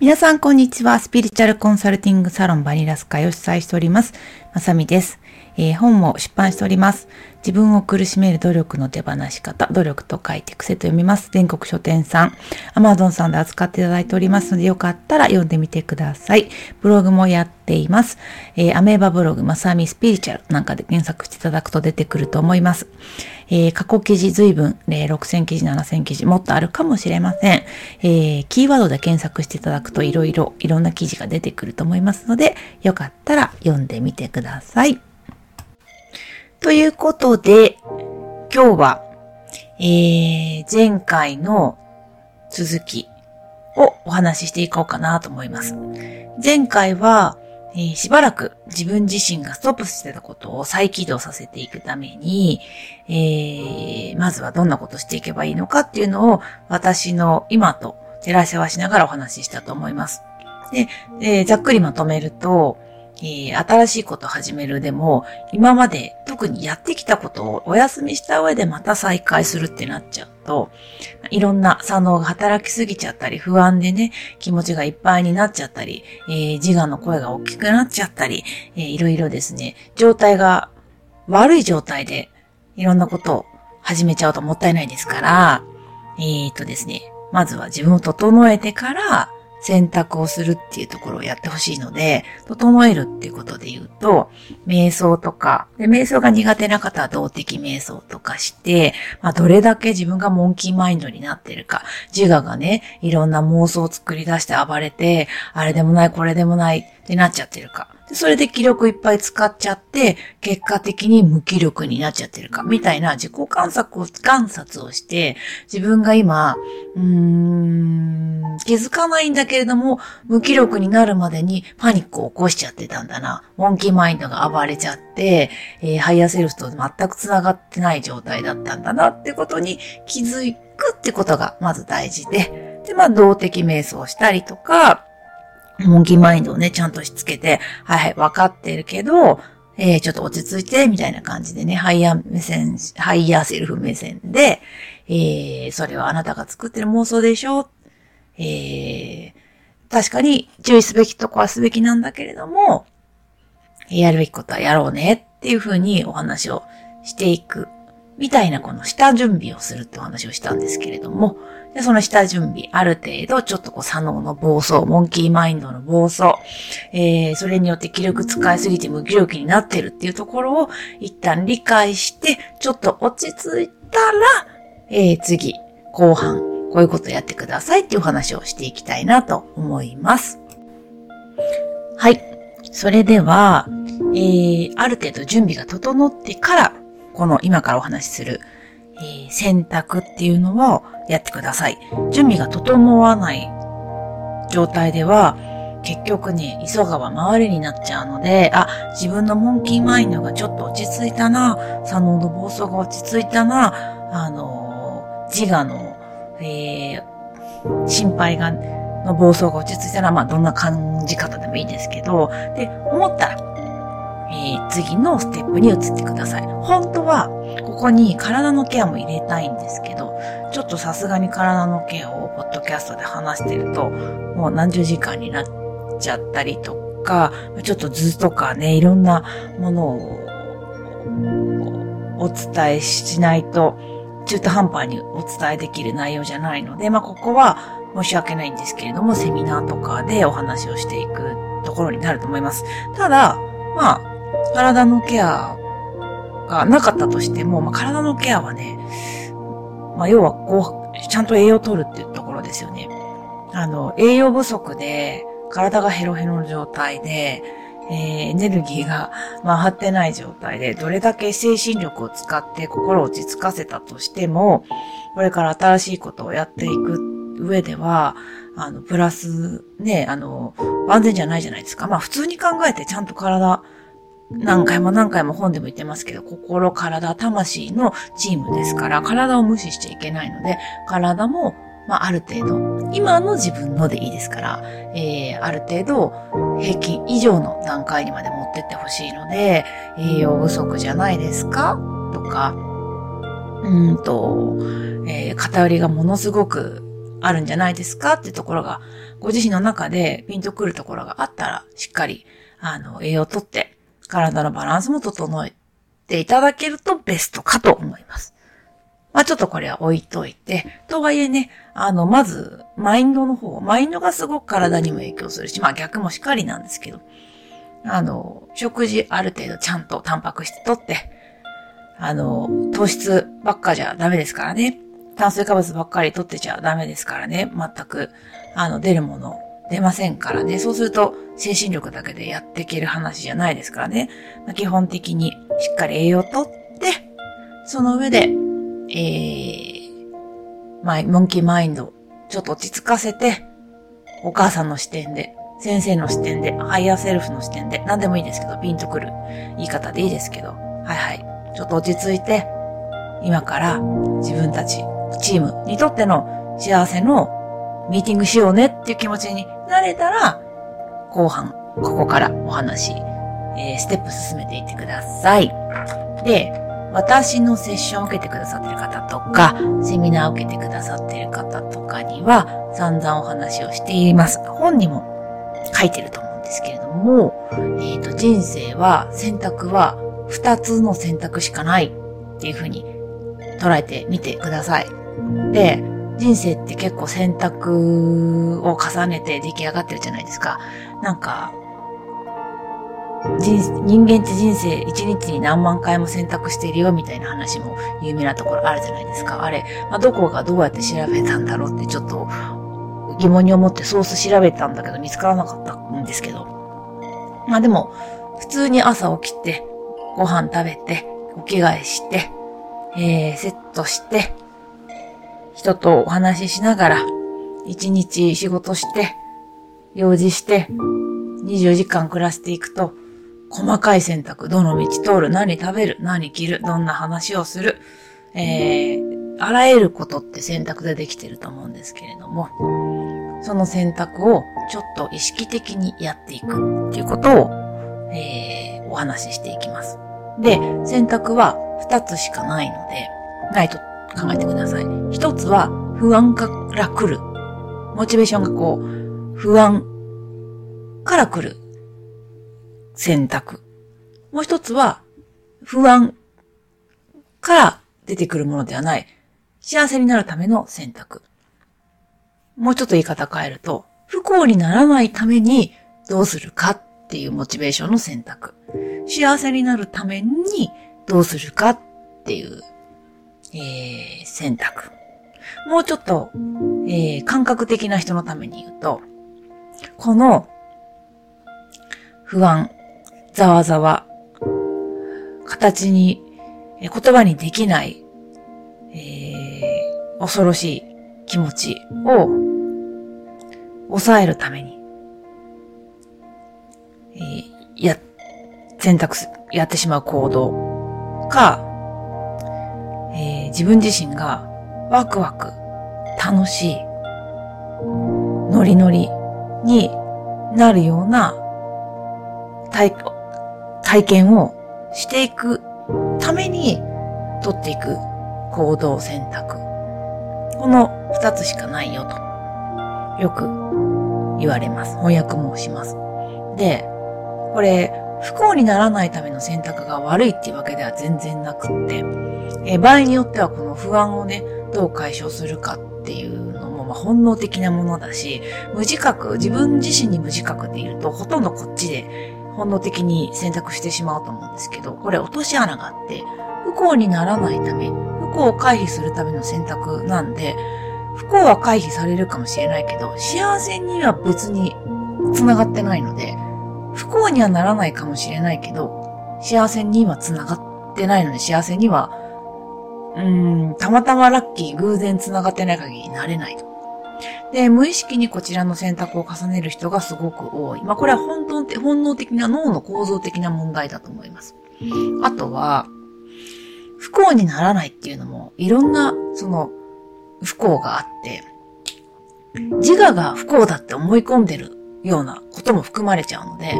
皆さん、こんにちは。スピリチュアルコンサルティングサロンバニラスカを主催しております。まさみです。えー、本も出版しております。自分を苦しめる努力の手放し方、努力と書いて癖と読みます。全国書店さん、アマゾンさんで扱っていただいておりますので、よかったら読んでみてください。ブログもやっています。えー、アメーバブログ、まさみスピリチュアルなんかで検索していただくと出てくると思います。えー、過去記事随分、えー、6000記事、7000記事、もっとあるかもしれません。えー、キーワードで検索していただくといろいろ、いろんな記事が出てくると思いますので、よかったら読んでみてください。ということで、今日は、えー、前回の続きをお話ししていこうかなと思います。前回は、えー、しばらく自分自身がストップしてたことを再起動させていくために、えー、まずはどんなことしていけばいいのかっていうのを私の今と照らし合わしながらお話ししたと思います。で、えー、ざっくりまとめると、えー、新しいことを始めるでも、今まで特にやってきたことをお休みした上でまた再開するってなっちゃうと、いろんな左脳が働きすぎちゃったり、不安でね、気持ちがいっぱいになっちゃったり、えー、自我の声が大きくなっちゃったり、えー、いろいろですね、状態が悪い状態でいろんなことを始めちゃうともったいないですから、えっ、とですね、まずは自分を整えてから、選択をするっていうところをやってほしいので、整えるっていうことで言うと、瞑想とか、で瞑想が苦手な方は動的瞑想とかして、まあ、どれだけ自分がモンキーマインドになってるか、自我がね、いろんな妄想を作り出して暴れて、あれでもない、これでもないってなっちゃってるか。でそれで気力いっぱい使っちゃって、結果的に無気力になっちゃってるか、みたいな自己観察を、観察をして、自分が今、うーん、気づかないんだけれども、無気力になるまでにパニックを起こしちゃってたんだな。モンキーマインドが暴れちゃって、えー、ハイヤーセルフと全く繋がってない状態だったんだなってことに気づくってことがまず大事で、で、まあ、動的瞑想したりとか、モンキーマインドをね、ちゃんとしつけて、はいはい、分かってるけど、えー、ちょっと落ち着いて、みたいな感じでね、ハイヤー目線、ハイヤーセルフ目線で、えー、それはあなたが作ってる妄想でしょ？えー、確かに注意すべきとこはすべきなんだけれども、やるべきことはやろうねっていうふうにお話をしていくみたいなこの下準備をするってお話をしたんですけれども、でその下準備、ある程度ちょっとこう左脳の暴走、モンキーマインドの暴走、えー、それによって気力使いすぎて無気力になってるっていうところを一旦理解して、ちょっと落ち着いたら、えー、次、後半、こういうことやってくださいっていうお話をしていきたいなと思います。はい。それでは、えー、ある程度準備が整ってから、この今からお話しする、えー、選択っていうのをやってください。準備が整わない状態では、結局ね、急がば回りになっちゃうので、あ、自分のモンキーマインドがちょっと落ち着いたな、左脳の暴走が落ち着いたな、あの、自我の、えー、心配が、の暴走が落ち着いたら、まあ、どんな感じ方でもいいですけど、で、思ったら、えー、次のステップに移ってください。本当は、ここに体のケアも入れたいんですけど、ちょっとさすがに体のケアをポッドキャストで話してると、もう何十時間になっちゃったりとか、ちょっと図とかね、いろんなものをお伝えしないと、中途半端にお伝えできる内容じゃないので、まあ、ここは申し訳ないんですけれども、セミナーとかでお話をしていくところになると思います。ただ、まあ、体のケアがなかったとしても、まあ、体のケアはね、まあ、要はこう、ちゃんと栄養を取るっていうところですよね。あの、栄養不足で、体がヘロヘロの状態で、えー、エネルギーが回ってない状態で、どれだけ精神力を使って心を落ち着かせたとしても、これから新しいことをやっていく上では、あの、プラス、ね、あの、万全じゃないじゃないですか。まあ普通に考えてちゃんと体何回も何回も本でも言ってますけど、心、体、魂のチームですから、体を無視しちゃいけないので、体も、まあ、ある程度、今の自分のでいいですから、えー、ある程度、平均以上の段階にまで持ってってほしいので、栄養不足じゃないですか？とか、うんと、えー、偏りがものすごくあるんじゃないですか？ってところが、ご自身の中でピンとくるところがあったら、しっかり、あの、栄養をとって、体のバランスも整えていただけるとベストかと思います。まあちょっとこれは置いといて、とはいえね、あの、まず、マインドの方、マインドがすごく体にも影響するし、まあ逆もしっかりなんですけど、あの、食事ある程度ちゃんとタンパク質とって、あの、糖質ばっかじゃダメですからね。炭水化物ばっかり取ってちゃダメですからね。全く、あの、出るもの出ませんからね。そうすると、精神力だけでやっていける話じゃないですからね。まあ、基本的にしっかり栄養をとって、その上で、えー、まあ、モンキーマインド、ちょっと落ち着かせて、お母さんの視点で、先生の視点で、ハイヤーセルフの視点で、何でもいいですけど、ピンとくる言い方でいいですけど、はいはい。ちょっと落ち着いて、今から自分たち、チームにとっての幸せのミーティングしようねっていう気持ちになれたら、後半、ここからお話、えー、ステップ進めていってください。で、私のセッションを受けてくださってる方とか、セミナーを受けてくださってる方とかには、散々お話をしています。本にも書いてると思うんですけれども、えっ、ー、と、人生は、選択は二つの選択しかないっていうふうに捉えてみてください。で、人生って結構選択を重ねて出来上がってるじゃないですか。なんか、人人間って人生一日に何万回も選択しているよみたいな話も有名なところあるじゃないですか。あれ、まあ、どこがどうやって調べたんだろうってちょっと疑問に思ってソース調べたんだけど見つからなかったんですけど。まあでも、普通に朝起きて、ご飯食べて、お着替えして、えー、セットして、人とお話ししながら、一日仕事して、用事して、24時間暮らしていくと、細かい選択、どの道通る、何食べる、何着る、どんな話をする、えー、あらゆることって選択でできてると思うんですけれども、その選択をちょっと意識的にやっていくっていうことを、えー、お話ししていきます。で、選択は二つしかないので、ないと考えてください。一つは不安から来る。モチベーションがこう、不安から来る選択。もう一つは不安から出てくるものではない、幸せになるための選択。もうちょっと言い方変えると、不幸にならないためにどうするかっていうモチベーションの選択。幸せになるためにどうするかっていう、えー、選択。もうちょっと、えー、感覚的な人のために言うと、この不安、ざわざわ、形に、言葉にできない、えー、恐ろしい気持ちを抑えるために、えー、や、選択す、やってしまう行動か、自分自身がワクワク、楽しい、ノリノリになるような体、体験をしていくために取っていく行動選択。この二つしかないよと、よく言われます。翻訳もします。で、これ、不幸にならないための選択が悪いっていうわけでは全然なくって、え場合によってはこの不安をね、どう解消するかっていうのも、まあ、本能的なものだし、無自覚、自分自身に無自覚でいると、ほとんどこっちで本能的に選択してしまうと思うんですけど、これ落とし穴があって、不幸にならないため、不幸を回避するための選択なんで、不幸は回避されるかもしれないけど、幸せには別に繋がってないので、不幸にはならないかもしれないけど、幸せには繋がってないので、幸せには、うん、たまたまラッキー、偶然繋がってない限りなれないと。で、無意識にこちらの選択を重ねる人がすごく多い。まあ、これは本当って本能的な脳の構造的な問題だと思います。あとは、不幸にならないっていうのも、いろんな、その、不幸があって、自我が不幸だって思い込んでるようなことも含まれちゃうので、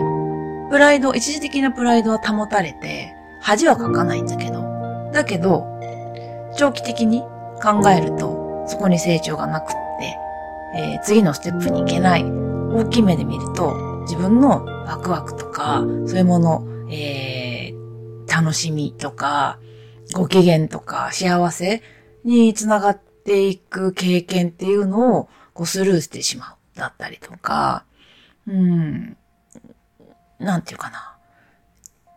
プライド、一時的なプライドは保たれて、恥はかかないんだけど、だけど、長期的に考えると、そこに成長がなくって、えー、次のステップに行けない。大きい目で見ると、自分のワクワクとか、そういうもの、えー、楽しみとか、ご機嫌とか、幸せにつながっていく経験っていうのを、こうスルーしてしまう。だったりとか、うん、なんていうかな。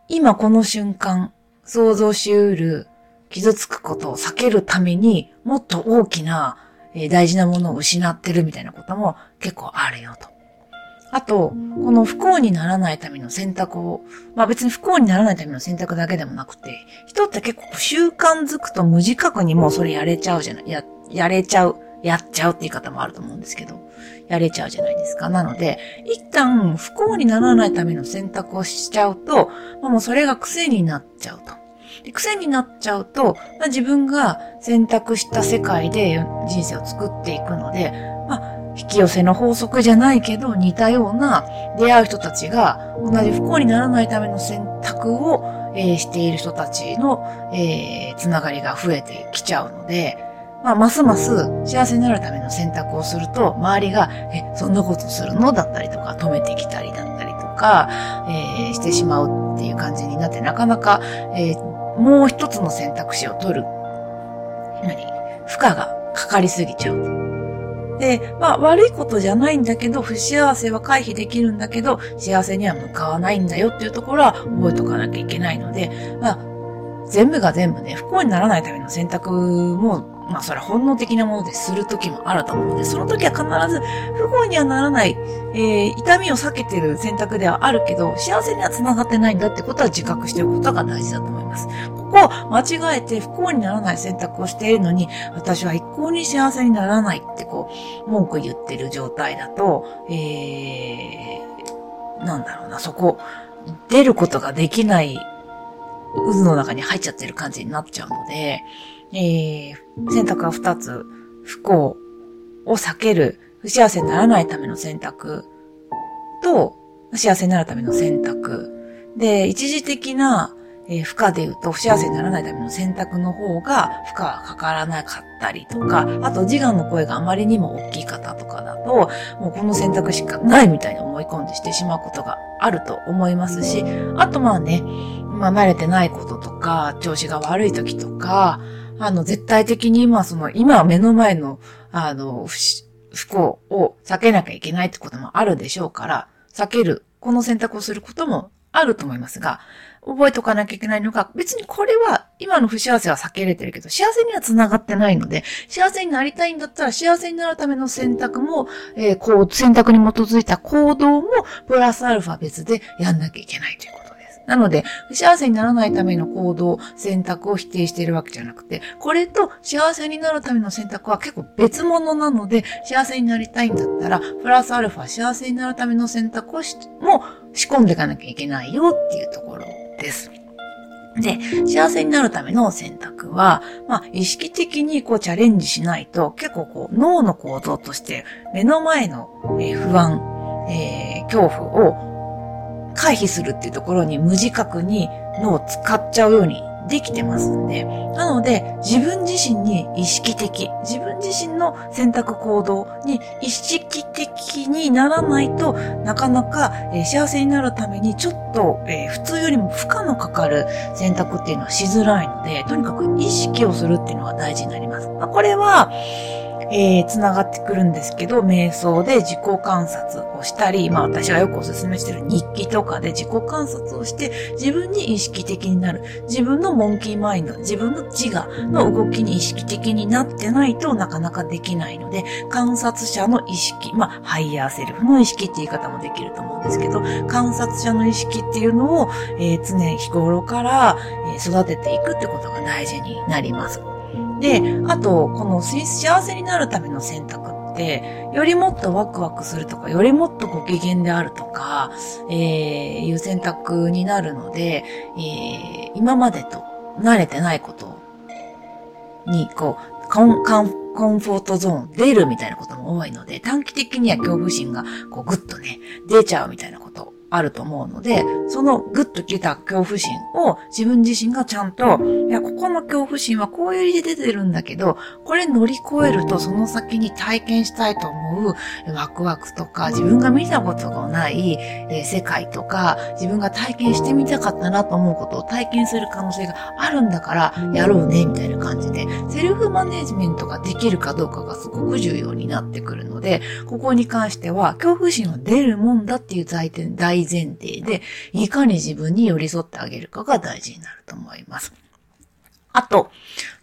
今この瞬間、想像しうる、傷つくことを避けるためにもっと大きな、えー、大事なものを失ってるみたいなことも結構あるよと。あと、この不幸にならないための選択を、まあ別に不幸にならないための選択だけでもなくて、人って結構習慣づくと無自覚にもうそれやれちゃうじゃない、や、やれちゃう、やっちゃうって言い方もあると思うんですけど、やれちゃうじゃないですか。なので、一旦不幸にならないための選択をしちゃうと、まあ、もうそれが癖になっちゃうと。で癖になっちゃうと、まあ、自分が選択した世界で人生を作っていくので、まあ、引き寄せの法則じゃないけど、似たような出会う人たちが同じ不幸にならないための選択を、えー、している人たちの、えー、つながりが増えてきちゃうので、まあ、ますます幸せになるための選択をすると、周りが、え、そんなことするの？だったりとか、止めてきたりだったりとか、えー、してしまうっていう感じになって、なかなか、えー、もう一つの選択肢を取る、何？負荷がかかりすぎちゃう。で、まあ悪いことじゃないんだけど、不幸せは回避できるんだけど、幸せには向かわないんだよっていうところは覚えとかなきゃいけないので、まあ、全部が全部ね、不幸にならないための選択もまあそれは本能的なものでする時もあると思うので、その時は必ず不幸にはならない、えー、痛みを避けてる選択ではあるけど、幸せには繋がってないんだってことは自覚しておくことが大事だと思います。ここを間違えて不幸にならない選択をしているのに、私は一向に幸せにならないってこう、文句言ってる状態だと、えー、なんだろうな、そこ、出ることができない渦の中に入っちゃってる感じになっちゃうので、えー、選択は二つ、不幸を避ける、不幸せにならないための選択と、幸せになるための選択。で、一時的な、えー、負荷で言うと、不幸せにならないための選択の方が、負荷がかからなかったりとか、あと自我の声があまりにも大きい方とかだと、もうこの選択しかないみたいに思い込んでしてしまうことがあると思いますし、あとまあね、まあ慣れてないこととか、調子が悪い時とか、あの、絶対的に今、その、今目の前の、あの、不幸を避けなきゃいけないってこともあるでしょうから、避ける、この選択をすることもあると思いますが、覚えておかなきゃいけないのが、別にこれは今の不幸せは避けれてるけど、幸せには繋がってないので、幸せになりたいんだったら幸せになるための選択も、えー、こう、選択に基づいた行動も、プラスアルファ別でやんなきゃいけないということ。なので、不幸せにならないための行動、選択を否定しているわけじゃなくて、これと幸せになるための選択は結構別物なので、幸せになりたいんだったら、プラスアルファ幸せになるための選択をしも仕込んでいかなきゃいけないよっていうところです。で、幸せになるための選択は、まあ、意識的にこうチャレンジしないと、結構こう脳の行動として目の前の、え不安、えー、恐怖を回避するっていうところに無自覚に脳を使っちゃうようにできてますんで。なので、自分自身に意識的、自分自身の選択行動に意識的にならないとなかなか、え、幸せになるためにちょっと、えー、普通よりも負荷のかかる選択っていうのはしづらいので、とにかく意識をするっていうのが大事になります。まあ、これは、えー、つながってくるんですけど、瞑想で自己観察をしたり、まあ私がよくお勧めしてる日記とかで自己観察をして、自分に意識的になる。自分のモンキーマインド、自分の自我の動きに意識的になってないとなかなかできないので、観察者の意識、まあハイヤーセルフの意識って言い方もできると思うんですけど、観察者の意識っていうのを、えー、常日頃から、え育てていくってことが大事になります。で、あと、この幸せになるための選択って、よりもっとワクワクするとか、よりもっとご機嫌であるとか、えー、いう選択になるので、えー、今までと慣れてないことに、こう、コン、コン、コンフォートゾーン出るみたいなことも多いので、短期的には恐怖心が、こう、ぐっとね、出ちゃうみたいなことあると思うので、そのグッと来た恐怖心を自分自身がちゃんと、いや、ここの恐怖心はこういう理由で出てるんだけど、これ乗り越えるとその先に体験したいと思うワクワクとか、自分が見たことがない、え世界とか、自分が体験してみたかったなと思うことを体験する可能性があるんだから、やろうね、みたいな感じで、セルフマネジメントができるかどうかがすごく重要になってくるので、ここに関しては、恐怖心は出るもんだっていう大前前提で、いかに自分に寄り添ってあげるかが大事になると思います。あと、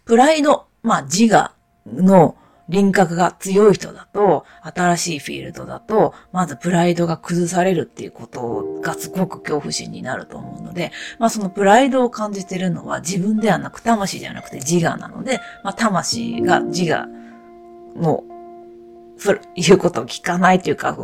プライド、まあ自我の輪郭が強い人だと、新しいフィールドだと、まずプライドが崩されるっていうことがすごく恐怖心になると思うので、まあそのプライドを感じてるのは自分ではなく、魂じゃなくて自我なので、まあ魂が自我の、言うことを聞かないというか、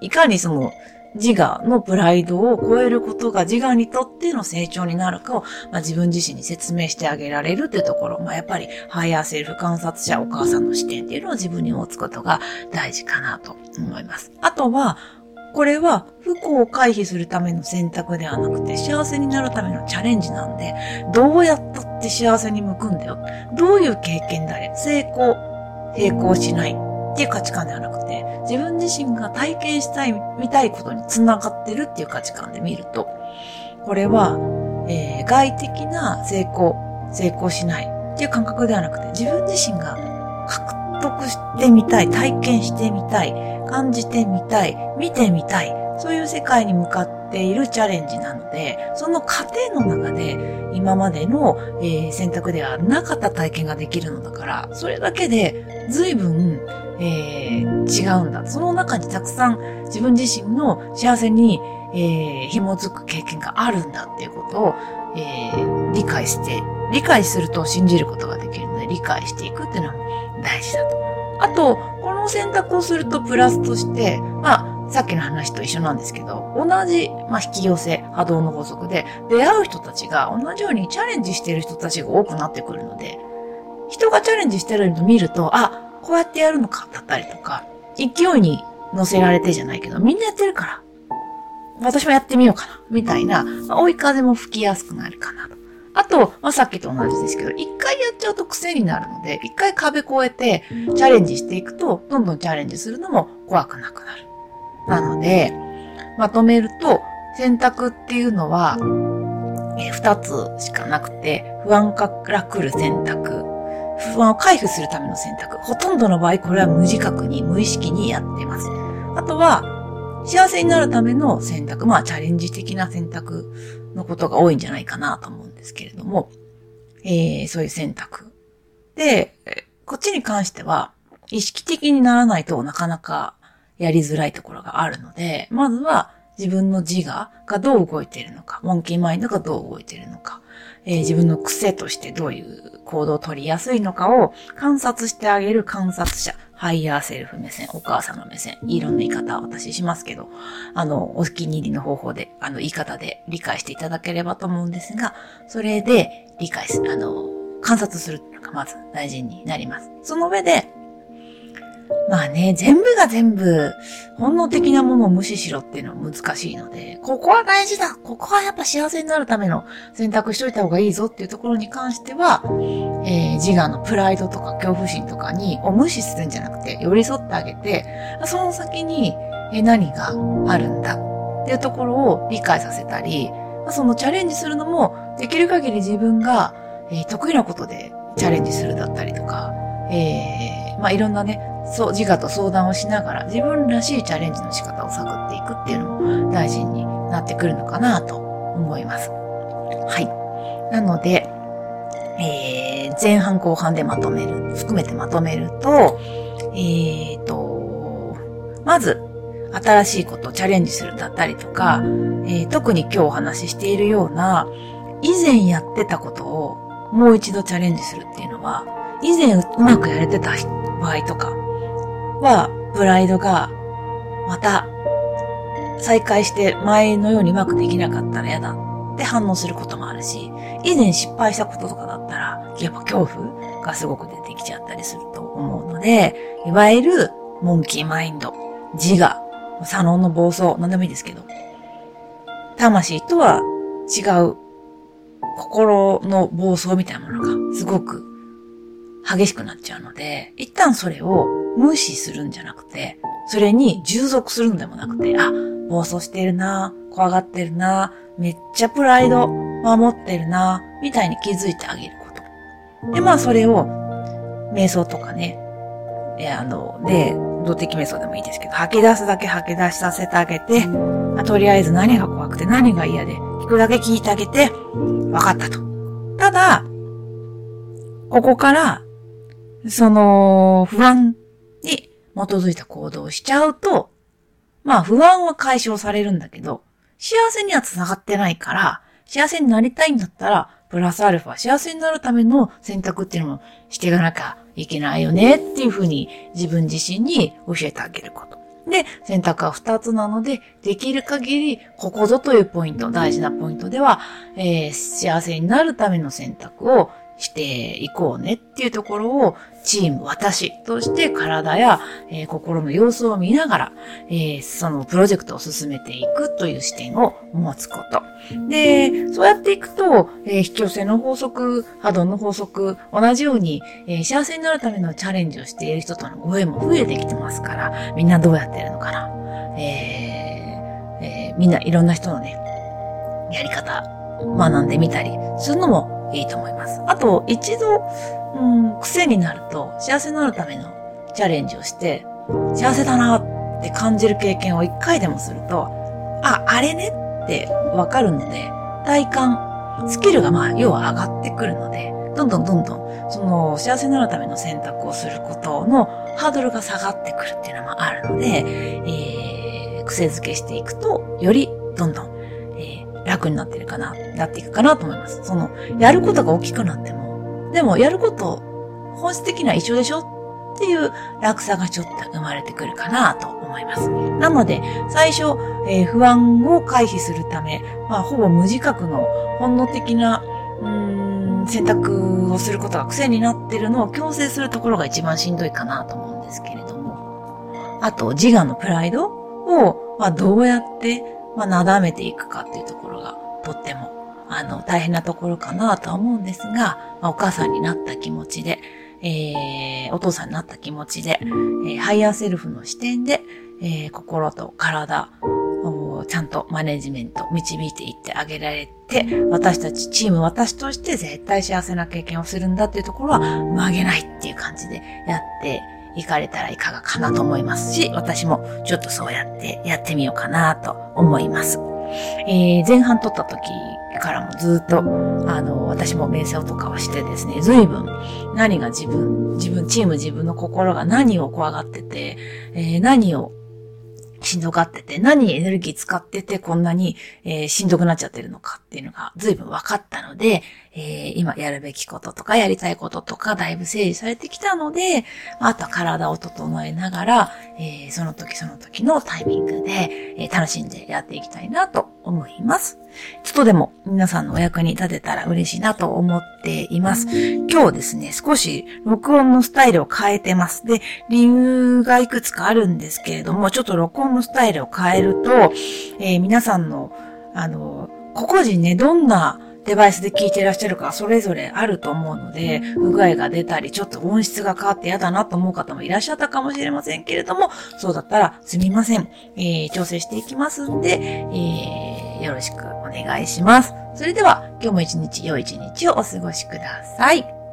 いかにその自我のプライドを超えることが自我にとっての成長になるかを、まあ、自分自身に説明してあげられるっていうところ、まあ、やっぱりハイヤーセルフ観察者お母さんの視点っていうのを自分に持つことが大事かなと思います。あとは、これは不幸を回避するための選択ではなくて幸せになるためのチャレンジなんで、どうやったって幸せに向くんだよ。どういう経験であれ、成功、成功しないっていう価値観ではなくて、自分自身が体験したい、見たいことにつながってるっていう価値観で見ると、これは、えー、外的な成功、成功しないっていう感覚ではなくて、自分自身が獲得してみたい、体験してみたい、感じてみたい、見てみたい、そういう世界に向かっているチャレンジなので、その過程の中で今までの、えー、選択ではなかった体験ができるのだから、それだけで随分えー、違うんだ。その中にたくさん自分自身の幸せに、えー、紐づく経験があるんだっていうことを、えー、理解して、理解すると信じることができるので、理解していくっていうのも大事だと。あと、この選択をするとプラスとして、まあ、さっきの話と一緒なんですけど、同じ、まあ、引き寄せ、波動の法則で、出会う人たちが同じようにチャレンジしてる人たちが多くなってくるので、人がチャレンジしてるのを見ると、あ、こうやってやるのかだったりとか、勢いに乗せられてじゃないけど、みんなやってるから、私もやってみようかな、みたいな、まあ、追い風も吹きやすくなるかなと。あと、まあ、さっきと同じですけど、一回やっちゃうと癖になるので、一回壁越えてチャレンジしていくと、どんどんチャレンジするのも怖くなくなる。なので、まとめると、選択っていうのは、え二つしかなくて、不安から来る選択不安を回避するための選択。ほとんどの場合、これは無自覚に、無意識にやってます。あとは、幸せになるための選択。まあ、チャレンジ的な選択のことが多いんじゃないかなと思うんですけれども、えー、そういう選択。で、こっちに関しては、意識的にならないとなかなかやりづらいところがあるので、まずは自分の自我がどう動いているのか、モンキーマインドがどう動いているのか、えー、自分の癖としてどういう行動を取りやすいのかを観察してあげる観察者、ハイヤーセルフ目線、お母さんの目線、いろんな言い方は私しますけど、あの、お気に入りの方法で、あの、言い方で理解していただければと思うんですが、それで理解する、あの、観察するのがまず大事になります。その上で、まあね、全部が全部、本能的なものを無視しろっていうのは難しいので、ここは大事だ。ここはやっぱ幸せになるための選択しといた方がいいぞっていうところに関しては、えー、自我のプライドとか恐怖心とかに、を無視するんじゃなくて、寄り添ってあげて、その先に、え何があるんだっていうところを理解させたり、そのチャレンジするのも、できる限り自分が、えー、得意なことでチャレンジするだったりとか、えー、まあいろんなね、そう、自我と相談をしながら自分らしいチャレンジの仕方を探っていくっていうのも大事になってくるのかなと思います。はい。なので、えー、前半後半でまとめる、含めてまとめると、えーと、まず、新しいことをチャレンジするだったりとか、えー、特に今日お話ししているような、以前やってたことをもう一度チャレンジするっていうのは、以前うまくやれてた場合とか、は、プライドが、また、再開して前のようにうまくできなかったら嫌だって反応することもあるし、以前失敗したこととかだったら、やっぱ恐怖がすごく出てきちゃったりすると思うので、いわゆるモンキーマインド、自我、左脳の暴走、なんでもいいですけど、魂とは違う。心の暴走みたいなものがすごく激しくなっちゃうので、一旦それを無視するんじゃなくて、それに従属するんでもなくて、あ、暴走してるな、怖がってるな、めっちゃプライド守ってるな、みたいに気づいてあげること。で、まあそれを、瞑想とかね、え、あの、で、動的瞑想でもいいですけど、吐き出すだけ吐き出しさせてあげて、あとりあえず何が怖くて何が嫌で、聞くだけ聞いてあげて、分かったと。ただ、ここから、その、不安に基づいた行動をしちゃうと、まあ不安は解消されるんだけど、幸せには繋がってないから、幸せになりたいんだったら、プラスアルファ、幸せになるための選択っていうのもしていかなきゃいけないよねっていうふうに自分自身に教えてあげること。で、選択は2つなので、できる限り、ここぞというポイント、大事なポイントでは、えー、幸せになるための選択をしていこうねっていうところをチーム私として体や、えー、心の様子を見ながら、えー、そのプロジェクトを進めていくという視点を持つこと。で、そうやっていくと、えー、引き寄せの法則、波動の法則、同じように、えー、幸せになるためのチャレンジをしている人とのご縁も増えてきてますから、みんなどうやってるのかな。えーえー、みんないろんな人のね、やり方、学んでみたりするのもいいと思います。あと、一度、うん、癖になると、幸せになるためのチャレンジをして、幸せだなって感じる経験を一回でもすると、あ、あれねってわかるので、体感、スキルがまあ、要は上がってくるので、どんどんどんどん、その、幸せになるための選択をすることのハードルが下がってくるっていうのもあるので、えー、癖づけしていくと、よりどんどん楽になってるかな、なっていくかなと思います。その、やることが大きくなっても、でもやること、本質的には一緒でしょっていう楽さがちょっと生まれてくるかなと思います。なので、最初、えー、不安を回避するため、まあ、ほぼ無自覚の本能的な、うーん、選択をすることが癖になってるのを強制するところが一番しんどいかなと思うんですけれども。あと、自我のプライドを、まあ、どうやってまあ、なだめていくかっていうところが、とっても、あの、大変なところかなとは思うんですが、まあ、お母さんになった気持ちで、えー、お父さんになった気持ちで、えー、ハイヤーセルフの視点で、えー、心と体をちゃんとマネジメント、導いていってあげられて、私たち、チーム私として絶対幸せな経験をするんだっていうところは曲げないっていう感じでやって行かれたらいかがかなと思いますし、私もちょっとそうやってやってみようかなと思います。えー、前半撮った時からもずっと、あの、私も瞑想とかをしてですね、随分何が自分、自分、チーム自分の心が何を怖がってて、えー、何をしんどがってて、何エネルギー使っててこんなに、えー、しんどくなっちゃってるのかっていうのが随分分かったので、えー、今やるべきこととかやりたいこととかだいぶ整理されてきたので、あとは体を整えながら、えー、その時その時のタイミングで、え楽しんでやっていきたいなと思います。ちょっとでも皆さんのお役に立てたら嬉しいなと思っています。今日ですね、少し録音のスタイルを変えてます。で、理由がいくつかあるんですけれども、ちょっと録音のスタイルを変えると、えー、皆さんの、あの、個々人ね、どんなデバイスで聞いてらっしゃるかそれぞれあると思うので、不具合が出たり、ちょっと音質が変わって嫌だなと思う方もいらっしゃったかもしれませんけれども、そうだったらすみません。えー、調整していきますんで、えー、よろしくお願いします。それでは、今日も一日良い一日をお過ごしください。